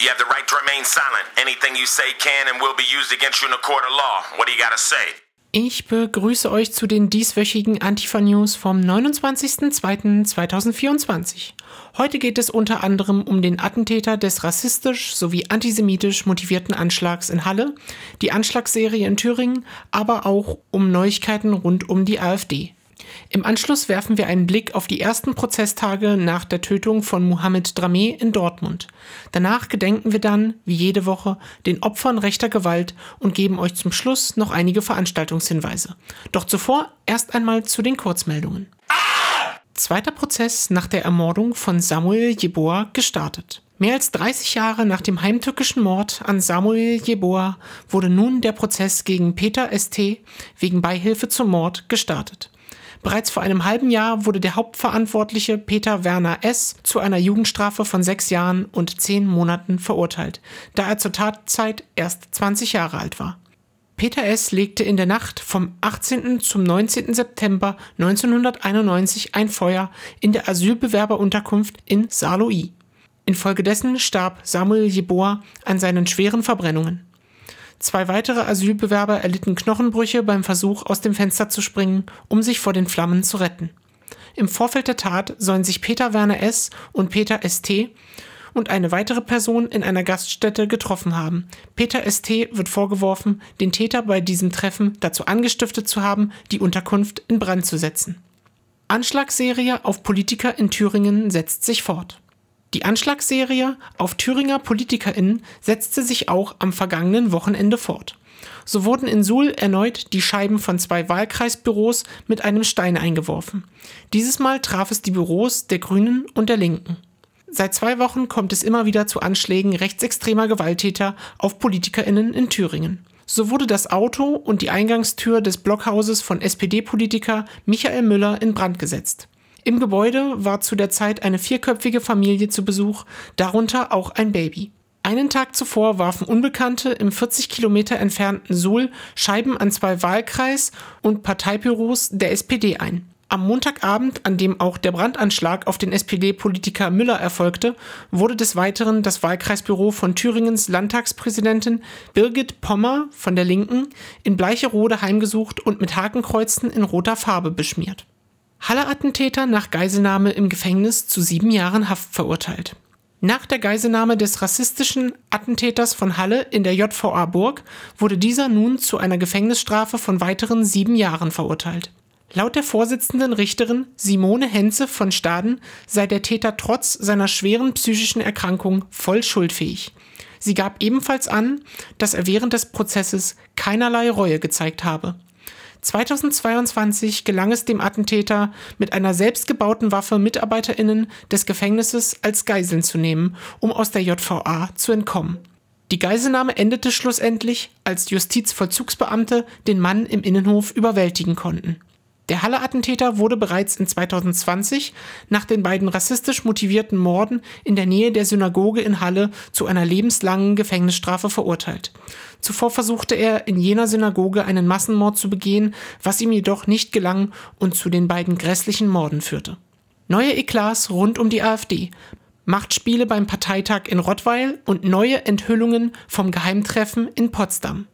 You have the right to remain silent. Anything you say can and will be used against you in a court of law. What do you gotta say? Ich begrüße euch zu den dieswöchigen Antifa-News vom 29.02.2024. Heute geht es unter anderem um den Attentäter des rassistisch sowie antisemitisch motivierten Anschlags in Halle, die Anschlagsserie in Thüringen, aber auch um Neuigkeiten rund um die AfD. Im Anschluss werfen wir einen Blick auf die ersten Prozesstage nach der Tötung von Mohamed Drameh in Dortmund. Danach gedenken wir dann, wie jede Woche, den Opfern rechter Gewalt und geben euch zum Schluss noch einige Veranstaltungshinweise. Doch zuvor erst einmal zu den Kurzmeldungen. Zweiter Prozess nach der Ermordung von Samuel Jeboa gestartet. Mehr als 30 Jahre nach dem heimtückischen Mord an Samuel Jeboa wurde nun der Prozess gegen Peter St. wegen Beihilfe zum Mord gestartet. Bereits vor einem halben Jahr wurde der Hauptverantwortliche Peter Werner S. zu einer Jugendstrafe von sechs Jahren und zehn Monaten verurteilt, da er zur Tatzeit erst 20 Jahre alt war. Peter S. legte in der Nacht vom 18. zum 19. September 1991 ein Feuer in der Asylbewerberunterkunft in Saarlouis. Infolgedessen starb Samuel Jeboa an seinen schweren Verbrennungen. Zwei weitere Asylbewerber erlitten Knochenbrüche beim Versuch, aus dem Fenster zu springen, um sich vor den Flammen zu retten. Im Vorfeld der Tat sollen sich Peter Werner S. und Peter St. und eine weitere Person in einer Gaststätte getroffen haben. Peter St. wird vorgeworfen, den Täter bei diesem Treffen dazu angestiftet zu haben, die Unterkunft in Brand zu setzen. Anschlagsserie auf Politiker in Thüringen setzt sich fort. Die Anschlagsserie auf Thüringer PolitikerInnen setzte sich auch am vergangenen Wochenende fort. So wurden in Suhl erneut die Scheiben von zwei Wahlkreisbüros mit einem Stein eingeworfen. Dieses Mal traf es die Büros der Grünen und der Linken. Seit zwei Wochen kommt es immer wieder zu Anschlägen rechtsextremer Gewalttäter auf PolitikerInnen in Thüringen. So wurde das Auto und die Eingangstür des Blockhauses von SPD-Politiker Michael Müller in Brand gesetzt. Im Gebäude war zu der Zeit eine vierköpfige Familie zu Besuch, darunter auch ein Baby. Einen Tag zuvor warfen Unbekannte im 40 Kilometer entfernten Suhl Scheiben an zwei Wahlkreis- und Parteibüros der SPD ein. Am Montagabend, an dem auch der Brandanschlag auf den SPD-Politiker Müller erfolgte, wurde des Weiteren das Wahlkreisbüro von Thüringens Landtagspräsidentin Birgit Pommer von der Linken in Bleicherode heimgesucht und mit Hakenkreuzen in roter Farbe beschmiert. Halle-Attentäter nach Geiselnahme im Gefängnis zu sieben Jahren Haft verurteilt. Nach der Geiselnahme des rassistischen Attentäters von Halle in der JVA Burg wurde dieser nun zu einer Gefängnisstrafe von weiteren sieben Jahren verurteilt. Laut der Vorsitzenden Richterin Simone Henze von Staden sei der Täter trotz seiner schweren psychischen Erkrankung voll schuldfähig. Sie gab ebenfalls an, dass er während des Prozesses keinerlei Reue gezeigt habe. 2022 gelang es dem Attentäter, mit einer selbstgebauten Waffe MitarbeiterInnen des Gefängnisses als Geiseln zu nehmen, um aus der JVA zu entkommen. Die Geiselnahme endete schlussendlich, als Justizvollzugsbeamte den Mann im Innenhof überwältigen konnten. Der Halle-Attentäter wurde bereits in 2020 nach den beiden rassistisch motivierten Morden in der Nähe der Synagoge in Halle zu einer lebenslangen Gefängnisstrafe verurteilt. Zuvor versuchte er in jener Synagoge einen Massenmord zu begehen, was ihm jedoch nicht gelang und zu den beiden grässlichen Morden führte. Neue Eklats rund um die AfD, Machtspiele beim Parteitag in Rottweil und neue Enthüllungen vom Geheimtreffen in Potsdam.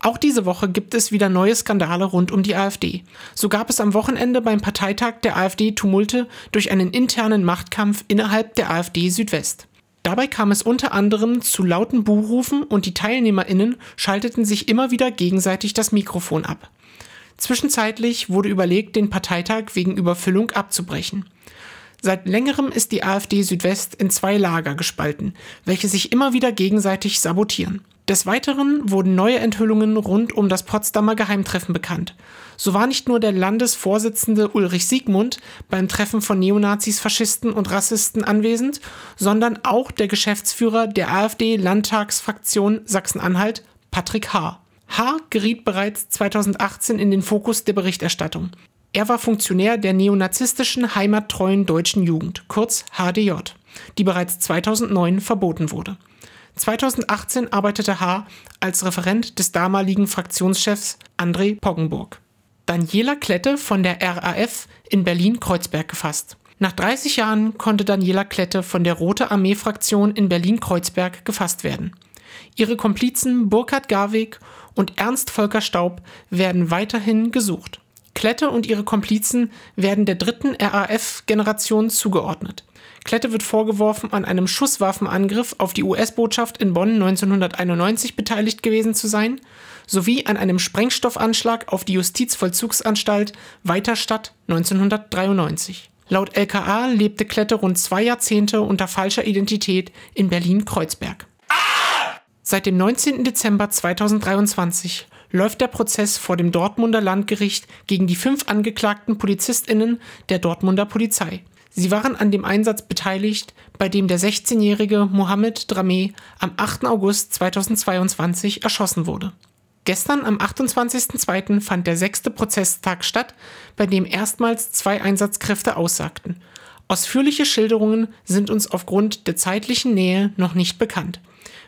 Auch diese Woche gibt es wieder neue Skandale rund um die AfD. So gab es am Wochenende beim Parteitag der AfD Tumulte durch einen internen Machtkampf innerhalb der AfD Südwest. Dabei kam es unter anderem zu lauten Buhrufen und die TeilnehmerInnen schalteten sich immer wieder gegenseitig das Mikrofon ab. Zwischenzeitlich wurde überlegt, den Parteitag wegen Überfüllung abzubrechen. Seit längerem ist die AfD Südwest in zwei Lager gespalten, welche sich immer wieder gegenseitig sabotieren. Des Weiteren wurden neue Enthüllungen rund um das Potsdamer Geheimtreffen bekannt. So war nicht nur der Landesvorsitzende Ulrich Siegmund beim Treffen von Neonazis, Faschisten und Rassisten anwesend, sondern auch der Geschäftsführer der AfD-Landtagsfraktion Sachsen-Anhalt, Patrick H. H. geriet bereits 2018 in den Fokus der Berichterstattung. Er war Funktionär der neonazistischen heimattreuen deutschen Jugend, kurz HDJ, die bereits 2009 verboten wurde. 2018 arbeitete H. als Referent des damaligen Fraktionschefs André Poggenburg. Daniela Klette von der RAF in Berlin-Kreuzberg gefasst. Nach 30 Jahren konnte Daniela Klette von der Rote Armee-Fraktion in Berlin-Kreuzberg gefasst werden. Ihre Komplizen Burkhard Garweg und Ernst Volker Staub werden weiterhin gesucht. Klette und ihre Komplizen werden der dritten RAF-Generation zugeordnet. Klette wird vorgeworfen, an einem Schusswaffenangriff auf die US-Botschaft in Bonn 1991 beteiligt gewesen zu sein, sowie an einem Sprengstoffanschlag auf die Justizvollzugsanstalt Weiterstadt 1993. Laut LKA lebte Klette rund zwei Jahrzehnte unter falscher Identität in Berlin-Kreuzberg. Seit dem 19. Dezember 2023 läuft der Prozess vor dem Dortmunder Landgericht gegen die fünf angeklagten PolizistInnen der Dortmunder Polizei. Sie waren an dem Einsatz beteiligt, bei dem der 16-jährige Mohamed Drameh am 8. August 2022 erschossen wurde. Gestern am 28.02. fand der sechste Prozesstag statt, bei dem erstmals zwei Einsatzkräfte aussagten. Ausführliche Schilderungen sind uns aufgrund der zeitlichen Nähe noch nicht bekannt.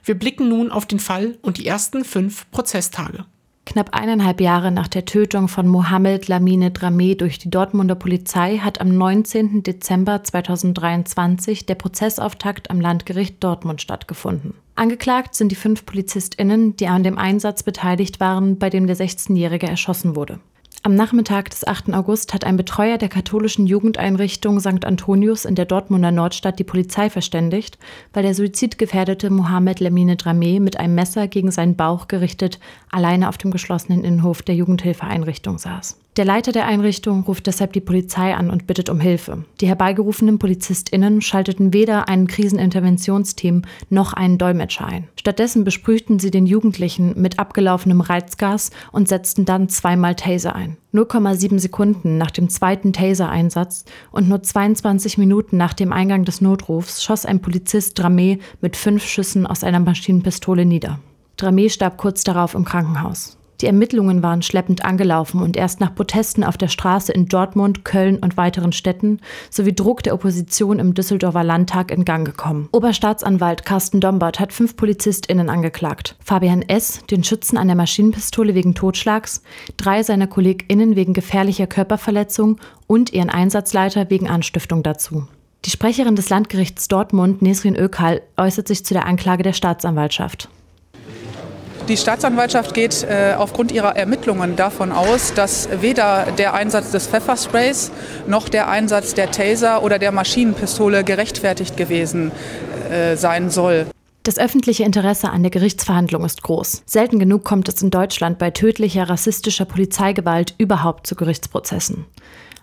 Wir blicken nun auf den Fall und die ersten fünf Prozesstage. Knapp eineinhalb Jahre nach der Tötung von Mohamed Lamine Dramé durch die Dortmunder Polizei hat am 19. Dezember 2023 der Prozessauftakt am Landgericht Dortmund stattgefunden. Angeklagt sind die fünf PolizistInnen, die an dem Einsatz beteiligt waren, bei dem der 16-Jährige erschossen wurde. Am Nachmittag des 8. August hat ein Betreuer der katholischen Jugendeinrichtung St. Antonius in der Dortmunder Nordstadt die Polizei verständigt, weil der suizidgefährdete Mohamed Lamine Dramé mit einem Messer gegen seinen Bauch gerichtet alleine auf dem geschlossenen Innenhof der Jugendhilfeeinrichtung saß. Der Leiter der Einrichtung ruft deshalb die Polizei an und bittet um Hilfe. Die herbeigerufenen PolizistInnen schalteten weder ein Kriseninterventionsteam noch einen Dolmetscher ein. Stattdessen besprühten sie den Jugendlichen mit abgelaufenem Reizgas und setzten dann zweimal Taser ein. 0,7 Sekunden nach dem zweiten Taser-Einsatz und nur 22 Minuten nach dem Eingang des Notrufs schoss ein Polizist Dramé mit fünf Schüssen aus einer Maschinenpistole nieder. Dramé starb kurz darauf im Krankenhaus. Die Ermittlungen waren schleppend angelaufen und erst nach Protesten auf der Straße in Dortmund, Köln und weiteren Städten sowie Druck der Opposition im Düsseldorfer Landtag in Gang gekommen. Oberstaatsanwalt Carsten Dombert hat fünf PolizistInnen angeklagt. Fabian S., den Schützen an der Maschinenpistole wegen Totschlags, drei seiner KollegInnen wegen gefährlicher Körperverletzung und ihren Einsatzleiter wegen Anstiftung dazu. Die Sprecherin des Landgerichts Dortmund, Nesrin Ökal, äußert sich zu der Anklage der Staatsanwaltschaft. Die Staatsanwaltschaft geht äh, aufgrund ihrer Ermittlungen davon aus, dass weder der Einsatz des Pfeffersprays noch der Einsatz der Taser oder der Maschinenpistole gerechtfertigt gewesen äh, sein soll. Das öffentliche Interesse an der Gerichtsverhandlung ist groß. Selten genug kommt es in Deutschland bei tödlicher rassistischer Polizeigewalt überhaupt zu Gerichtsprozessen.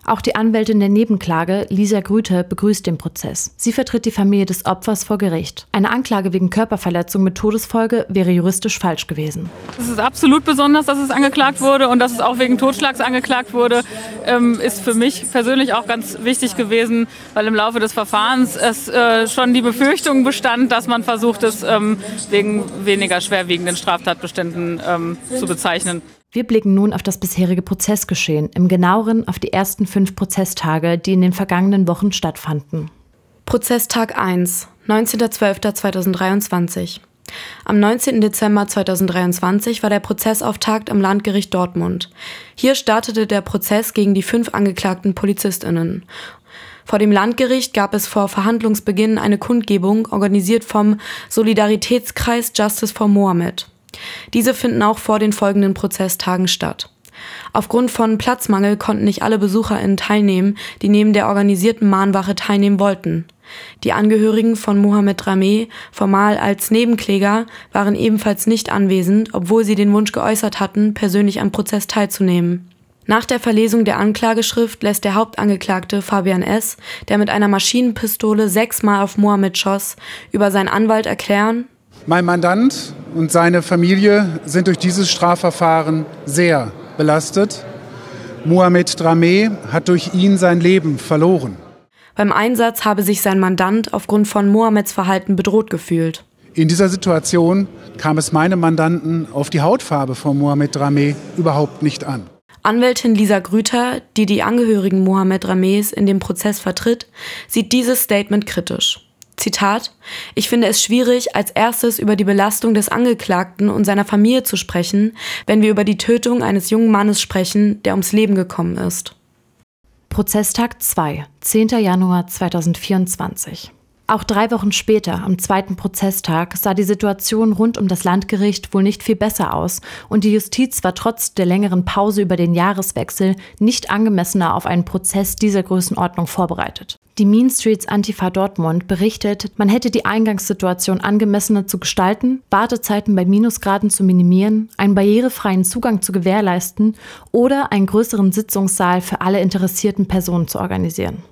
Auch die Anwältin der Nebenklage, Lisa Grüte, begrüßt den Prozess. Sie vertritt die Familie des Opfers vor Gericht. Eine Anklage wegen Körperverletzung mit Todesfolge wäre juristisch falsch gewesen. Es ist absolut besonders, dass es angeklagt wurde und dass es auch wegen Totschlags angeklagt wurde, ähm, ist für mich persönlich auch ganz wichtig gewesen, weil im Laufe des Verfahrens es äh, schon die Befürchtung bestand, dass man versucht, es ähm, wegen weniger schwerwiegenden Straftatbeständen ähm, zu bezeichnen. Wir blicken nun auf das bisherige Prozessgeschehen, im genaueren auf die ersten fünf Prozesstage, die in den vergangenen Wochen stattfanden. Prozesstag 1, 19.12.2023. Am 19. Dezember 2023 war der Prozessauftakt am Landgericht Dortmund. Hier startete der Prozess gegen die fünf angeklagten Polizistinnen. Vor dem Landgericht gab es vor Verhandlungsbeginn eine Kundgebung, organisiert vom Solidaritätskreis Justice for Mohammed. Diese finden auch vor den folgenden Prozesstagen statt. Aufgrund von Platzmangel konnten nicht alle BesucherInnen teilnehmen, die neben der organisierten Mahnwache teilnehmen wollten. Die Angehörigen von Mohamed Rameh, formal als Nebenkläger, waren ebenfalls nicht anwesend, obwohl sie den Wunsch geäußert hatten, persönlich am Prozess teilzunehmen. Nach der Verlesung der Anklageschrift lässt der Hauptangeklagte Fabian S., der mit einer Maschinenpistole sechsmal auf Mohammed schoss, über seinen Anwalt erklären, mein Mandant und seine Familie sind durch dieses Strafverfahren sehr belastet. Mohamed Dramé hat durch ihn sein Leben verloren. Beim Einsatz habe sich sein Mandant aufgrund von Mohameds Verhalten bedroht gefühlt. In dieser Situation kam es meinem Mandanten auf die Hautfarbe von Mohamed Dramé überhaupt nicht an. Anwältin Lisa Grüter, die die Angehörigen Mohamed Dramés in dem Prozess vertritt, sieht dieses Statement kritisch. Zitat, ich finde es schwierig, als erstes über die Belastung des Angeklagten und seiner Familie zu sprechen, wenn wir über die Tötung eines jungen Mannes sprechen, der ums Leben gekommen ist. Prozesstag 2, 10. Januar 2024. Auch drei Wochen später, am zweiten Prozesstag, sah die Situation rund um das Landgericht wohl nicht viel besser aus und die Justiz war trotz der längeren Pause über den Jahreswechsel nicht angemessener auf einen Prozess dieser Größenordnung vorbereitet. Die Mean Streets Antifa Dortmund berichtet, man hätte die Eingangssituation angemessener zu gestalten, Wartezeiten bei Minusgraden zu minimieren, einen barrierefreien Zugang zu gewährleisten oder einen größeren Sitzungssaal für alle interessierten Personen zu organisieren.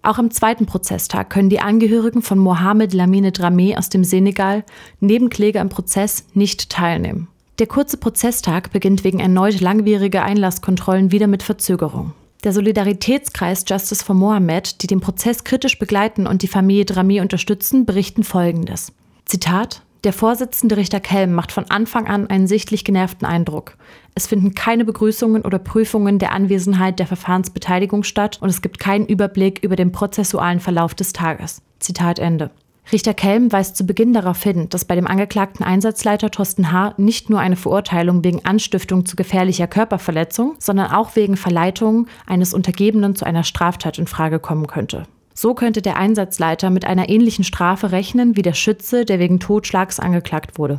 Auch am zweiten Prozesstag können die Angehörigen von Mohamed Lamine Dramé aus dem Senegal, Nebenkläger im Prozess, nicht teilnehmen. Der kurze Prozesstag beginnt wegen erneut langwieriger Einlasskontrollen wieder mit Verzögerung. Der Solidaritätskreis Justice for Mohammed, die den Prozess kritisch begleiten und die Familie Dramé unterstützen, berichten Folgendes. Zitat der Vorsitzende Richter Kelm macht von Anfang an einen sichtlich genervten Eindruck. Es finden keine Begrüßungen oder Prüfungen der Anwesenheit der Verfahrensbeteiligung statt und es gibt keinen Überblick über den prozessualen Verlauf des Tages. Zitat Ende. Richter Kelm weist zu Beginn darauf hin, dass bei dem angeklagten Einsatzleiter Thorsten H. nicht nur eine Verurteilung wegen Anstiftung zu gefährlicher Körperverletzung, sondern auch wegen Verleitung eines Untergebenen zu einer Straftat in Frage kommen könnte. So könnte der Einsatzleiter mit einer ähnlichen Strafe rechnen wie der Schütze, der wegen Totschlags angeklagt wurde.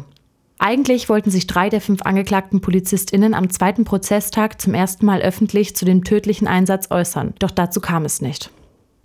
Eigentlich wollten sich drei der fünf angeklagten PolizistInnen am zweiten Prozesstag zum ersten Mal öffentlich zu dem tödlichen Einsatz äußern, doch dazu kam es nicht.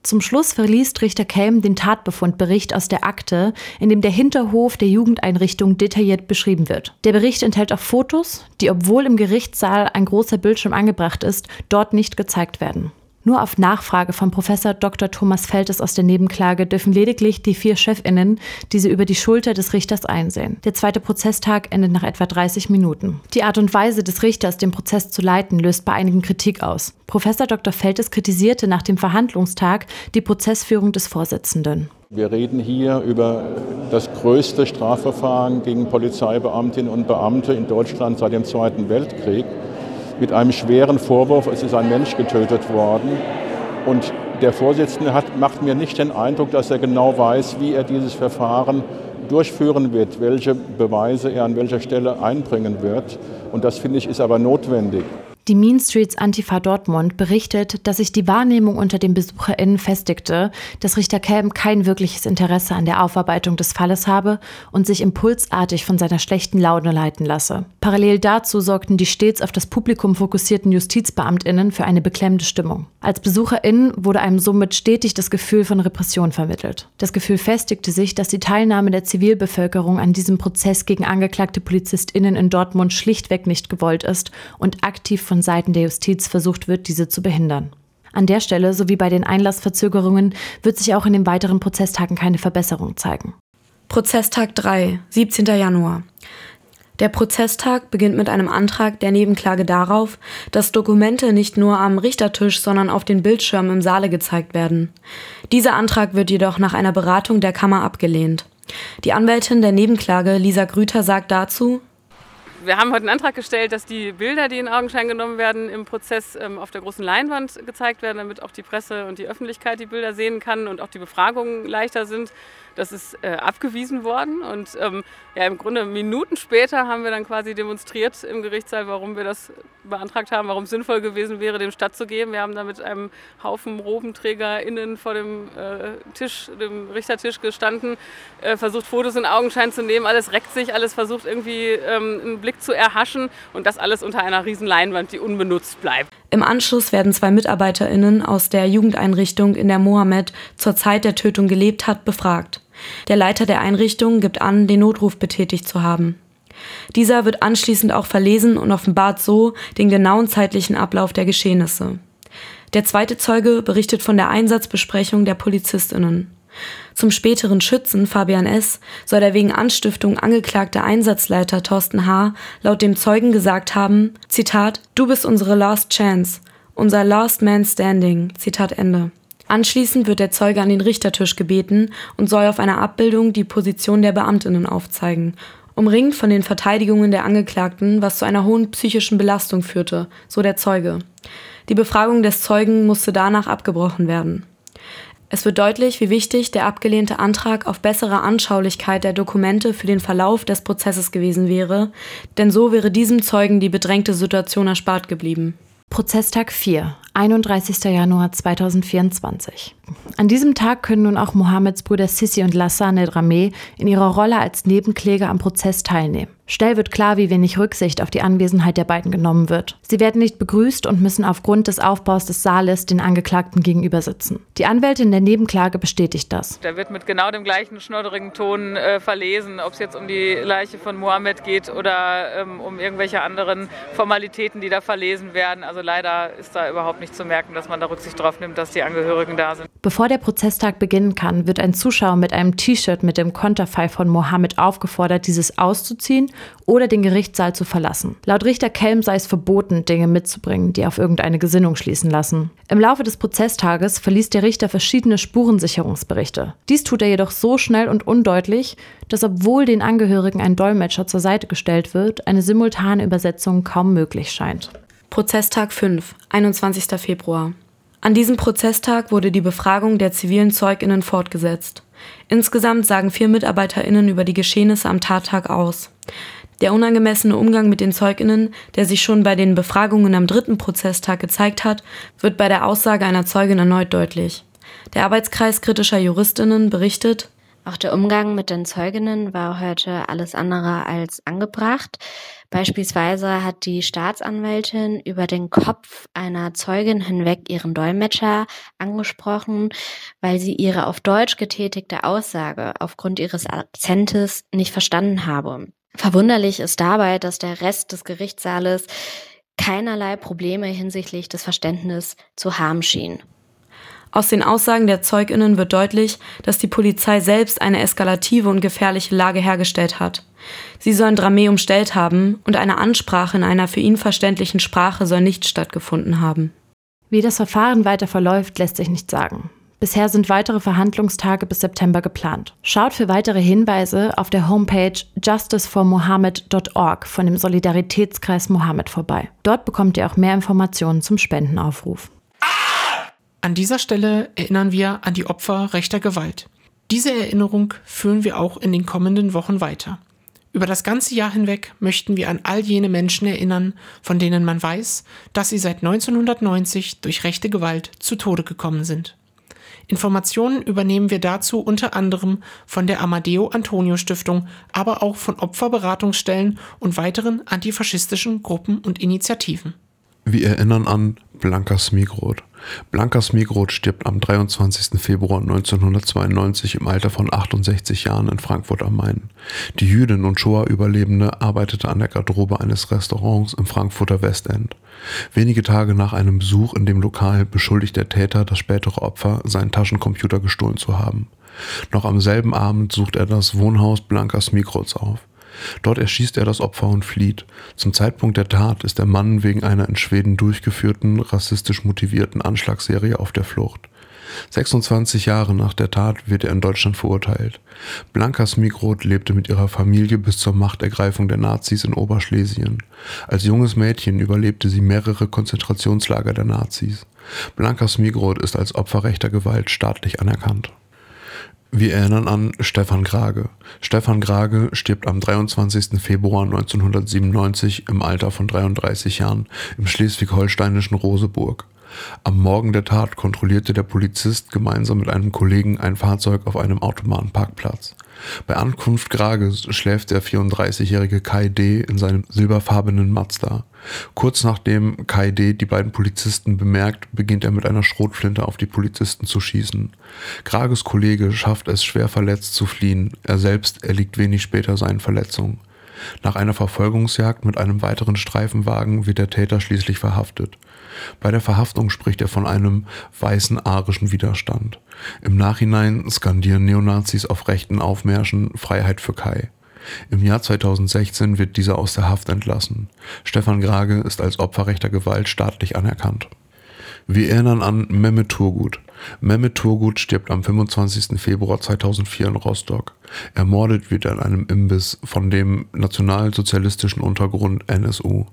Zum Schluss verliest Richter Kelm den Tatbefundbericht aus der Akte, in dem der Hinterhof der Jugendeinrichtung detailliert beschrieben wird. Der Bericht enthält auch Fotos, die, obwohl im Gerichtssaal ein großer Bildschirm angebracht ist, dort nicht gezeigt werden. Nur auf Nachfrage von Professor Dr. Thomas Feltes aus der Nebenklage dürfen lediglich die vier Chefinnen diese über die Schulter des Richters einsehen. Der zweite Prozesstag endet nach etwa 30 Minuten. Die Art und Weise des Richters, den Prozess zu leiten, löst bei einigen Kritik aus. Professor Dr. Feltes kritisierte nach dem Verhandlungstag die Prozessführung des Vorsitzenden. Wir reden hier über das größte Strafverfahren gegen Polizeibeamtinnen und Beamte in Deutschland seit dem Zweiten Weltkrieg mit einem schweren Vorwurf, es ist ein Mensch getötet worden. Und der Vorsitzende hat, macht mir nicht den Eindruck, dass er genau weiß, wie er dieses Verfahren durchführen wird, welche Beweise er an welcher Stelle einbringen wird. Und das finde ich ist aber notwendig. Die Mean Streets Antifa Dortmund berichtet, dass sich die Wahrnehmung unter den BesucherInnen festigte, dass Richter Kelm kein wirkliches Interesse an der Aufarbeitung des Falles habe und sich impulsartig von seiner schlechten Laune leiten lasse. Parallel dazu sorgten die stets auf das Publikum fokussierten JustizbeamtInnen für eine beklemmende Stimmung. Als BesucherInnen wurde einem somit stetig das Gefühl von Repression vermittelt. Das Gefühl festigte sich, dass die Teilnahme der Zivilbevölkerung an diesem Prozess gegen angeklagte PolizistInnen in Dortmund schlichtweg nicht gewollt ist und aktiv von Seiten der Justiz versucht wird, diese zu behindern. An der Stelle sowie bei den Einlassverzögerungen wird sich auch in den weiteren Prozesstagen keine Verbesserung zeigen. Prozesstag 3, 17. Januar. Der Prozesstag beginnt mit einem Antrag der Nebenklage darauf, dass Dokumente nicht nur am Richtertisch, sondern auf den Bildschirmen im Saale gezeigt werden. Dieser Antrag wird jedoch nach einer Beratung der Kammer abgelehnt. Die Anwältin der Nebenklage, Lisa Grüter, sagt dazu, wir haben heute einen Antrag gestellt, dass die Bilder, die in Augenschein genommen werden, im Prozess ähm, auf der großen Leinwand gezeigt werden, damit auch die Presse und die Öffentlichkeit die Bilder sehen kann und auch die Befragungen leichter sind. Das ist äh, abgewiesen worden und ähm, ja, im Grunde Minuten später haben wir dann quasi demonstriert im Gerichtssaal, warum wir das beantragt haben, warum es sinnvoll gewesen wäre, dem stattzugeben. Wir haben da mit einem Haufen RobenträgerInnen vor dem äh, Tisch, dem Richtertisch gestanden, äh, versucht Fotos in Augenschein zu nehmen. Alles reckt sich, alles versucht irgendwie ähm, einen Blick zu erhaschen und das alles unter einer riesen Leinwand, die unbenutzt bleibt. Im Anschluss werden zwei MitarbeiterInnen aus der Jugendeinrichtung, in der Mohammed zur Zeit der Tötung gelebt hat, befragt. Der Leiter der Einrichtung gibt an, den Notruf betätigt zu haben. Dieser wird anschließend auch verlesen und offenbart so den genauen zeitlichen Ablauf der Geschehnisse. Der zweite Zeuge berichtet von der Einsatzbesprechung der PolizistInnen. Zum späteren Schützen Fabian S. soll der wegen Anstiftung angeklagte Einsatzleiter Thorsten H. laut dem Zeugen gesagt haben, Zitat, du bist unsere Last Chance, unser Last Man Standing, Zitat Ende. Anschließend wird der Zeuge an den Richtertisch gebeten und soll auf einer Abbildung die Position der Beamtinnen aufzeigen, umringt von den Verteidigungen der Angeklagten, was zu einer hohen psychischen Belastung führte, so der Zeuge. Die Befragung des Zeugen musste danach abgebrochen werden. Es wird deutlich, wie wichtig der abgelehnte Antrag auf bessere Anschaulichkeit der Dokumente für den Verlauf des Prozesses gewesen wäre, denn so wäre diesem Zeugen die bedrängte Situation erspart geblieben. Prozesstag 4, 31. Januar 2024. An diesem Tag können nun auch Mohammeds Brüder Sissi und Lassane Dramé in ihrer Rolle als Nebenkläger am Prozess teilnehmen. Schnell wird klar, wie wenig Rücksicht auf die Anwesenheit der beiden genommen wird. Sie werden nicht begrüßt und müssen aufgrund des Aufbaus des Saales den Angeklagten gegenüber sitzen. Die Anwältin der Nebenklage bestätigt das. Der wird mit genau dem gleichen schnodderigen Ton äh, verlesen, ob es jetzt um die Leiche von Mohammed geht oder ähm, um irgendwelche anderen Formalitäten, die da verlesen werden. Also leider ist da überhaupt nicht zu merken, dass man da Rücksicht drauf nimmt, dass die Angehörigen da sind. Bevor der Prozesstag beginnen kann, wird ein Zuschauer mit einem T-Shirt mit dem Konterfei von Mohammed aufgefordert, dieses auszuziehen oder den Gerichtssaal zu verlassen. Laut Richter Kelm sei es verboten, Dinge mitzubringen, die auf irgendeine Gesinnung schließen lassen. Im Laufe des Prozesstages verließ der Richter verschiedene Spurensicherungsberichte. Dies tut er jedoch so schnell und undeutlich, dass obwohl den Angehörigen ein Dolmetscher zur Seite gestellt wird, eine simultane Übersetzung kaum möglich scheint. Prozesstag 5, 21. Februar. An diesem Prozesstag wurde die Befragung der zivilen Zeuginnen fortgesetzt. Insgesamt sagen vier Mitarbeiterinnen über die Geschehnisse am Tattag aus. Der unangemessene Umgang mit den Zeuginnen, der sich schon bei den Befragungen am dritten Prozesstag gezeigt hat, wird bei der Aussage einer Zeugin erneut deutlich. Der Arbeitskreis kritischer Juristinnen berichtet, auch der Umgang mit den Zeuginnen war heute alles andere als angebracht. Beispielsweise hat die Staatsanwältin über den Kopf einer Zeugin hinweg ihren Dolmetscher angesprochen, weil sie ihre auf Deutsch getätigte Aussage aufgrund ihres Akzentes nicht verstanden habe. Verwunderlich ist dabei, dass der Rest des Gerichtssaales keinerlei Probleme hinsichtlich des Verständnisses zu haben schien. Aus den Aussagen der Zeuginnen wird deutlich, dass die Polizei selbst eine eskalative und gefährliche Lage hergestellt hat. Sie sollen Dramé umstellt haben und eine Ansprache in einer für ihn verständlichen Sprache soll nicht stattgefunden haben. Wie das Verfahren weiter verläuft, lässt sich nicht sagen. Bisher sind weitere Verhandlungstage bis September geplant. Schaut für weitere Hinweise auf der Homepage justiceformohammed.org von dem Solidaritätskreis Mohammed vorbei. Dort bekommt ihr auch mehr Informationen zum Spendenaufruf. An dieser Stelle erinnern wir an die Opfer rechter Gewalt. Diese Erinnerung führen wir auch in den kommenden Wochen weiter. Über das ganze Jahr hinweg möchten wir an all jene Menschen erinnern, von denen man weiß, dass sie seit 1990 durch rechte Gewalt zu Tode gekommen sind. Informationen übernehmen wir dazu unter anderem von der Amadeo Antonio Stiftung, aber auch von Opferberatungsstellen und weiteren antifaschistischen Gruppen und Initiativen. Wir erinnern an Blanka Smigrod. Blanka Smigrod stirbt am 23. Februar 1992 im Alter von 68 Jahren in Frankfurt am Main. Die Jüdin und Shoah-Überlebende arbeitete an der Garderobe eines Restaurants im Frankfurter Westend. Wenige Tage nach einem Besuch in dem Lokal beschuldigt der Täter das spätere Opfer, seinen Taschencomputer gestohlen zu haben. Noch am selben Abend sucht er das Wohnhaus Blankas Mikrods auf. Dort erschießt er das Opfer und flieht. Zum Zeitpunkt der Tat ist der Mann wegen einer in Schweden durchgeführten, rassistisch motivierten Anschlagsserie auf der Flucht. 26 Jahre nach der Tat wird er in Deutschland verurteilt. Blanka Smigrod lebte mit ihrer Familie bis zur Machtergreifung der Nazis in Oberschlesien. Als junges Mädchen überlebte sie mehrere Konzentrationslager der Nazis. Blanka Smigrod ist als Opfer rechter Gewalt staatlich anerkannt. Wir erinnern an Stefan Grage. Stefan Grage stirbt am 23. Februar 1997 im Alter von 33 Jahren im schleswig-holsteinischen Roseburg. Am Morgen der Tat kontrollierte der Polizist gemeinsam mit einem Kollegen ein Fahrzeug auf einem Autobahnparkplatz. Bei Ankunft Grages schläft der 34-jährige Kai D. in seinem silberfarbenen Mazda. Kurz nachdem Kai D. die beiden Polizisten bemerkt, beginnt er mit einer Schrotflinte auf die Polizisten zu schießen. Grages Kollege schafft es schwer verletzt zu fliehen, er selbst erliegt wenig später seinen Verletzungen. Nach einer Verfolgungsjagd mit einem weiteren Streifenwagen wird der Täter schließlich verhaftet. Bei der Verhaftung spricht er von einem weißen arischen Widerstand. Im Nachhinein skandieren Neonazis auf rechten Aufmärschen Freiheit für Kai. Im Jahr 2016 wird dieser aus der Haft entlassen. Stefan Grage ist als Opfer rechter Gewalt staatlich anerkannt. Wir erinnern an Mehmet Turgut. Mehmet Turgut stirbt am 25. Februar 2004 in Rostock. Ermordet wird er in einem Imbiss von dem nationalsozialistischen Untergrund NSU.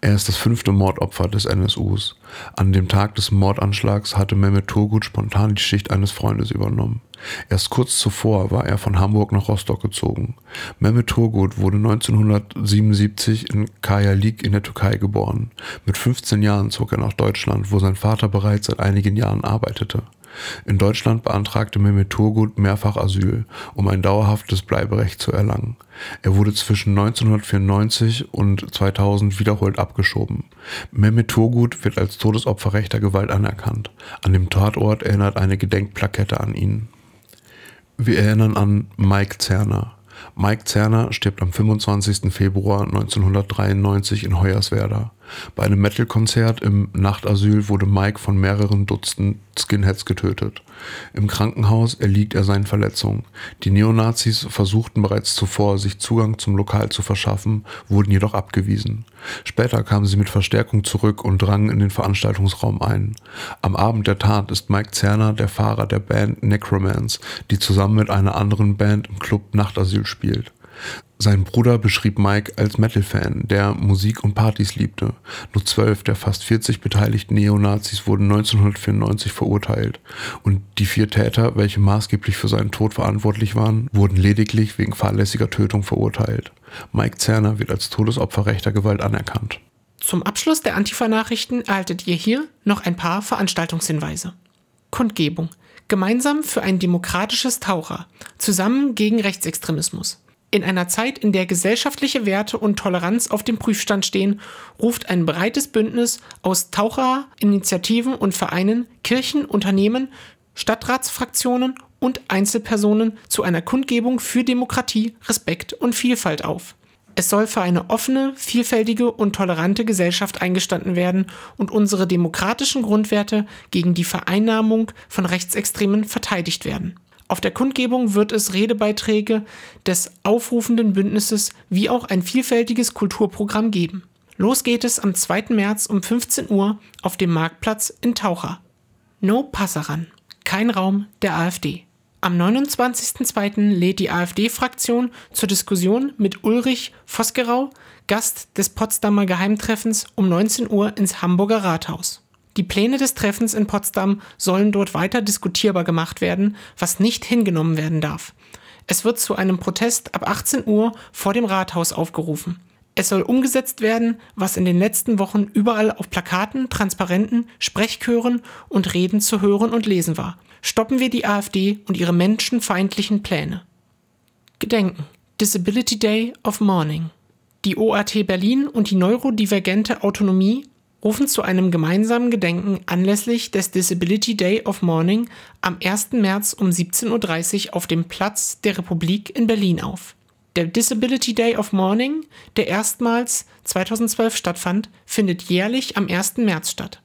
Er ist das fünfte Mordopfer des NSUs. An dem Tag des Mordanschlags hatte Mehmet Turgut spontan die Schicht eines Freundes übernommen. Erst kurz zuvor war er von Hamburg nach Rostock gezogen. Mehmet Turgut wurde 1977 in Kayalık in der Türkei geboren. Mit 15 Jahren zog er nach Deutschland, wo sein Vater bereits seit einigen Jahren arbeitete. In Deutschland beantragte Mehmet Turgut mehrfach Asyl, um ein dauerhaftes Bleiberecht zu erlangen. Er wurde zwischen 1994 und 2000 wiederholt abgeschoben. Mehmet Turgut wird als Todesopfer rechter Gewalt anerkannt. An dem Tatort erinnert eine Gedenkplakette an ihn. Wir erinnern an Mike Zerner. Mike Zerner stirbt am 25. Februar 1993 in Hoyerswerda. Bei einem Metal-Konzert im Nachtasyl wurde Mike von mehreren Dutzend Skinheads getötet. Im Krankenhaus erliegt er seinen Verletzungen. Die Neonazis versuchten bereits zuvor, sich Zugang zum Lokal zu verschaffen, wurden jedoch abgewiesen. Später kamen sie mit Verstärkung zurück und drangen in den Veranstaltungsraum ein. Am Abend der Tat ist Mike Zerner der Fahrer der Band Necromance, die zusammen mit einer anderen Band im Club Nachtasyl spielt. Sein Bruder beschrieb Mike als Metal-Fan, der Musik und Partys liebte. Nur zwölf der fast 40 beteiligten Neonazis wurden 1994 verurteilt und die vier Täter, welche maßgeblich für seinen Tod verantwortlich waren, wurden lediglich wegen fahrlässiger Tötung verurteilt. Mike Zerner wird als Todesopfer rechter Gewalt anerkannt. Zum Abschluss der Antifa-Nachrichten erhaltet ihr hier noch ein paar Veranstaltungshinweise. Kundgebung. Gemeinsam für ein demokratisches Taucher. Zusammen gegen Rechtsextremismus. In einer Zeit, in der gesellschaftliche Werte und Toleranz auf dem Prüfstand stehen, ruft ein breites Bündnis aus Taucher, Initiativen und Vereinen, Kirchen, Unternehmen, Stadtratsfraktionen und Einzelpersonen zu einer Kundgebung für Demokratie, Respekt und Vielfalt auf. Es soll für eine offene, vielfältige und tolerante Gesellschaft eingestanden werden und unsere demokratischen Grundwerte gegen die Vereinnahmung von Rechtsextremen verteidigt werden. Auf der Kundgebung wird es Redebeiträge des aufrufenden Bündnisses wie auch ein vielfältiges Kulturprogramm geben. Los geht es am 2. März um 15 Uhr auf dem Marktplatz in Taucher. No Passaran. Kein Raum der AfD. Am 29.02. lädt die AfD-Fraktion zur Diskussion mit Ulrich Vosgerau, Gast des Potsdamer Geheimtreffens, um 19 Uhr ins Hamburger Rathaus. Die Pläne des Treffens in Potsdam sollen dort weiter diskutierbar gemacht werden, was nicht hingenommen werden darf. Es wird zu einem Protest ab 18 Uhr vor dem Rathaus aufgerufen. Es soll umgesetzt werden, was in den letzten Wochen überall auf Plakaten, Transparenten, Sprechchören und Reden zu hören und lesen war. Stoppen wir die AfD und ihre menschenfeindlichen Pläne. Gedenken. Disability Day of Mourning. Die OAT Berlin und die neurodivergente Autonomie rufen zu einem gemeinsamen Gedenken anlässlich des Disability Day of Mourning am 1. März um 17.30 Uhr auf dem Platz der Republik in Berlin auf. Der Disability Day of Mourning, der erstmals 2012 stattfand, findet jährlich am 1. März statt.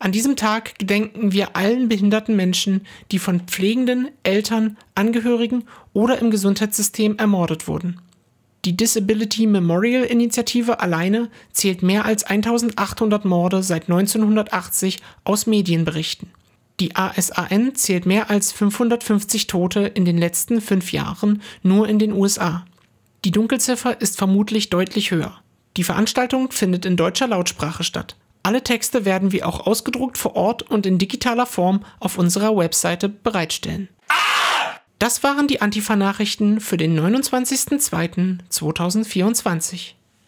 An diesem Tag gedenken wir allen behinderten Menschen, die von Pflegenden, Eltern, Angehörigen oder im Gesundheitssystem ermordet wurden. Die Disability Memorial Initiative alleine zählt mehr als 1800 Morde seit 1980 aus Medienberichten. Die ASAN zählt mehr als 550 Tote in den letzten fünf Jahren nur in den USA. Die Dunkelziffer ist vermutlich deutlich höher. Die Veranstaltung findet in deutscher Lautsprache statt. Alle Texte werden wir auch ausgedruckt vor Ort und in digitaler Form auf unserer Webseite bereitstellen. Das waren die Antifa-Nachrichten für den 29.02.2024.